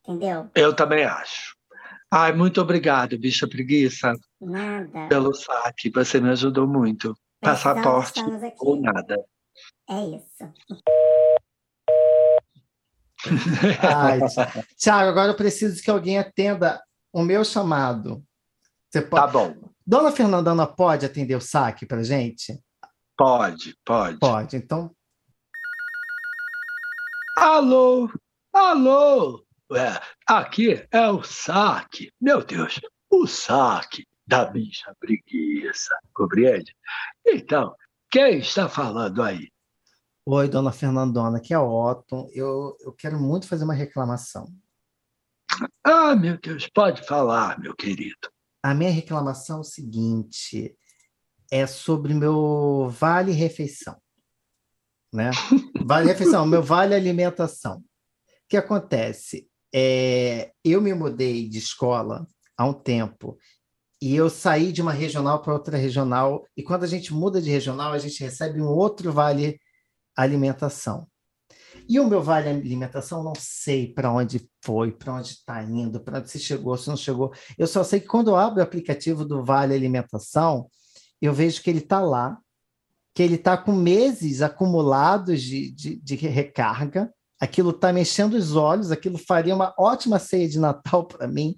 entendeu? Eu também acho. Ai, muito obrigado, bicha preguiça. Nada. Pelo saque, você me ajudou muito. Passaporte ou nada. É isso. Ai, Tiago, agora eu preciso que alguém atenda o meu chamado. Você pode... Tá bom. Dona Fernandana pode atender o saque para gente? Pode, pode. Pode, então. Alô, alô. É, aqui é o saque. Meu Deus, o saque da bicha preguiça, compreende? Então, quem está falando aí? Oi, dona Fernandona, aqui é o Otton. Eu, eu quero muito fazer uma reclamação. Ah, meu Deus, pode falar, meu querido. A minha reclamação é o seguinte: é sobre meu vale refeição. Né? Vale refeição, meu vale alimentação. O que acontece? É, eu me mudei de escola há um tempo e eu saí de uma regional para outra regional. E quando a gente muda de regional, a gente recebe um outro vale alimentação. E o meu vale alimentação, não sei para onde foi, para onde está indo, para onde se chegou, se não chegou. Eu só sei que quando eu abro o aplicativo do Vale Alimentação, eu vejo que ele está lá, que ele está com meses acumulados de, de, de recarga, aquilo está mexendo os olhos, aquilo faria uma ótima ceia de Natal para mim,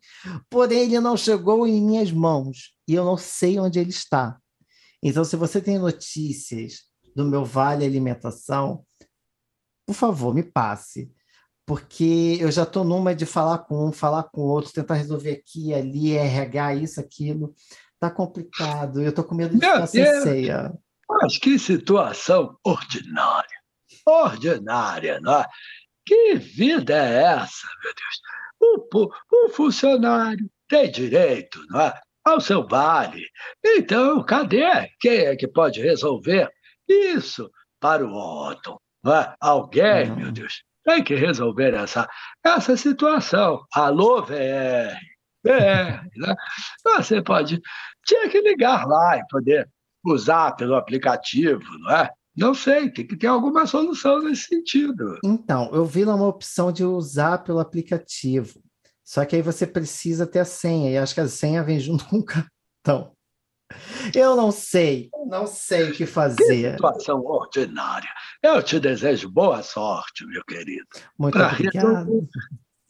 porém ele não chegou em minhas mãos e eu não sei onde ele está. Então, se você tem notícias do meu Vale Alimentação, por favor, me passe. Porque eu já estou numa de falar com um, falar com outro, tentar resolver aqui, ali, RH, isso, aquilo. Está complicado. Eu estou com medo de ficar sem ceia. Mas que situação ordinária. Ordinária, não é? Que vida é essa, meu Deus? O funcionário tem direito, não é? Ao seu vale. Então, cadê? Quem é que pode resolver isso para o Otton? É? Alguém, uhum. meu Deus, tem que resolver essa, essa situação. Alô, VR, VR, né? Você pode, tinha que ligar lá e poder usar pelo aplicativo, não é? Não sei, tem que ter alguma solução nesse sentido. Então, eu vi uma opção de usar pelo aplicativo. Só que aí você precisa ter a senha, e acho que a senha vem junto com o cartão. Eu não sei, não sei o que fazer. Que situação ordinária. Eu te desejo boa sorte, meu querido. Muito pra obrigado.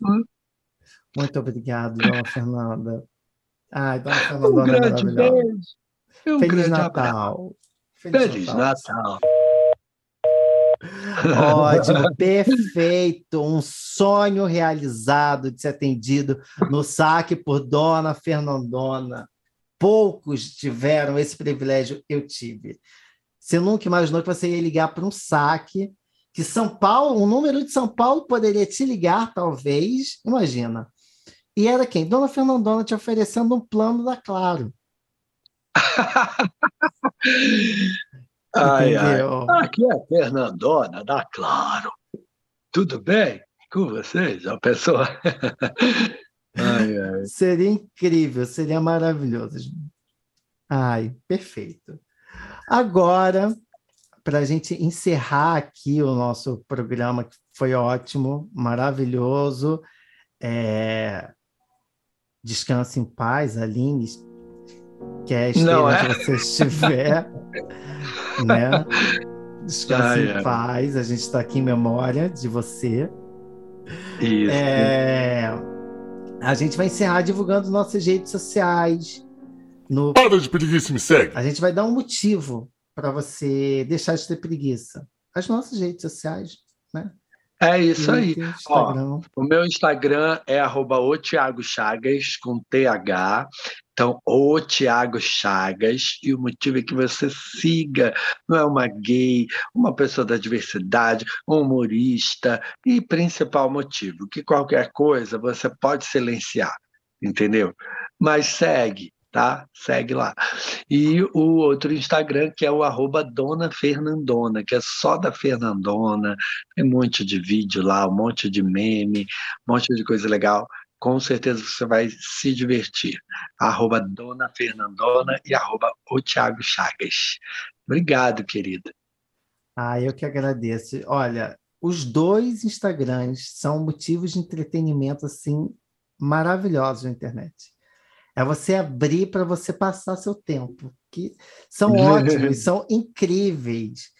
Hum? Muito obrigado, dona Fernanda. Ai, dona Fernanda, um grande beijo. Um Feliz grande Natal. Feliz, Feliz Natal. Natal. Ótimo, perfeito. Um sonho realizado de ser atendido no saque por Dona Fernandona. Poucos tiveram esse privilégio, eu tive. Você nunca imaginou que você ia ligar para um saque, que São Paulo, um número de São Paulo poderia te ligar, talvez, imagina. E era quem? Dona Fernandona te oferecendo um plano da Claro. ai, ai. Aqui é a Fernandona, dá claro. Tudo bem com vocês? A pessoa. Ai, ai. Seria incrível, seria maravilhoso. Ai, perfeito. Agora, para a gente encerrar aqui o nosso programa, que foi ótimo, maravilhoso. É... Descanse em paz, Aline quer esteja Não é? onde você estiver, né? Descanse ai, em paz, a gente está aqui em memória de você. Isso. É... A gente vai encerrar divulgando nossas redes sociais. No... Para de preguiça, me segue. A gente vai dar um motivo para você deixar de ter preguiça. As nossas redes sociais? É isso aí. Ó, o meu Instagram é arroba o Thiago Chagas, com TH. Então, o Tiago Chagas, e o motivo é que você siga, não é uma gay, uma pessoa da diversidade, um humorista, e principal motivo, que qualquer coisa você pode silenciar, entendeu? Mas segue, tá? Segue lá. E o outro Instagram, que é o arroba Dona Fernandona, que é só da Fernandona, tem um monte de vídeo lá, um monte de meme, um monte de coisa legal com certeza você vai se divertir. Arroba Dona Fernandona e arroba o Thiago Chagas. Obrigado, querida. Ah, eu que agradeço. Olha, os dois Instagrams são motivos de entretenimento assim maravilhosos na internet. É você abrir para você passar seu tempo, que são ótimos, são incríveis.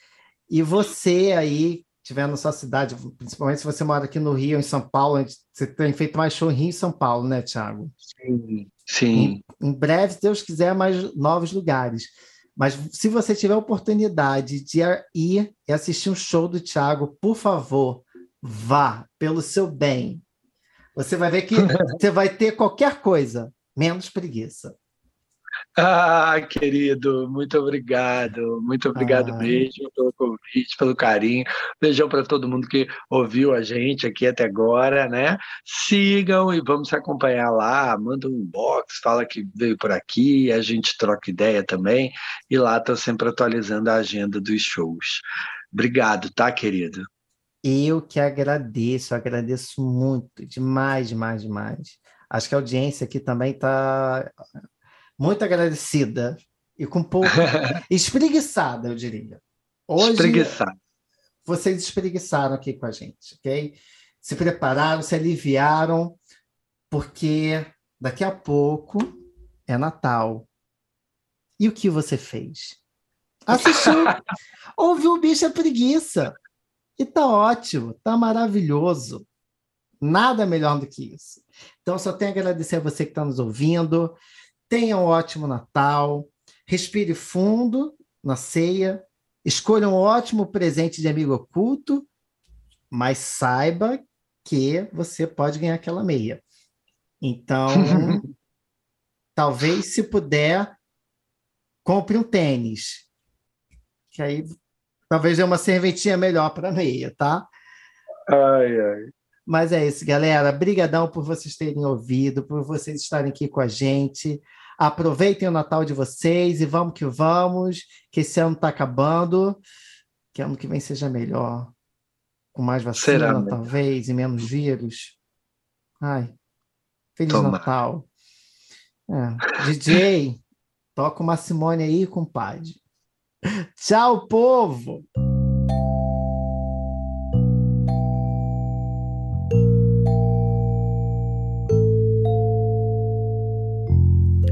E você aí tiver na sua cidade, principalmente se você mora aqui no Rio, em São Paulo, você tem feito mais show em São Paulo, né, Thiago? Sim, sim. Em, em breve, se Deus quiser, mais novos lugares. Mas se você tiver oportunidade de ir e assistir um show do Thiago, por favor, vá, pelo seu bem. Você vai ver que você vai ter qualquer coisa, menos preguiça. Ah, querido, muito obrigado, muito obrigado ah. mesmo pelo convite, pelo carinho. Beijão para todo mundo que ouviu a gente aqui até agora, né? Sigam e vamos se acompanhar lá, manda um inbox, fala que veio por aqui, a gente troca ideia também, e lá estou sempre atualizando a agenda dos shows. Obrigado, tá, querido? Eu que agradeço, agradeço muito, demais, demais, demais. Acho que a audiência aqui também está muito agradecida e com um pouco espreguiçada, eu diria. Hoje, espreguiçada. Vocês espreguiçaram aqui com a gente, ok? Se prepararam, se aliviaram, porque daqui a pouco é Natal. E o que você fez? Assistiu, ouviu o bicho é preguiça. E tá ótimo, tá maravilhoso. Nada melhor do que isso. Então, só tenho a agradecer a você que está nos ouvindo. Tenha um ótimo Natal. Respire fundo na ceia. Escolha um ótimo presente de amigo oculto, mas saiba que você pode ganhar aquela meia. Então, talvez, se puder, compre um tênis. Que aí talvez dê uma serventinha melhor para a meia, tá? Ai, ai. Mas é isso, galera. Brigadão por vocês terem ouvido, por vocês estarem aqui com a gente. Aproveitem o Natal de vocês e vamos que vamos, que esse ano está acabando. Que ano que vem seja melhor. Com mais vacina, Será, talvez, e menos vírus. Ai, Feliz Toma. Natal. É. DJ, toca uma Simone aí, compadre. Tchau, povo!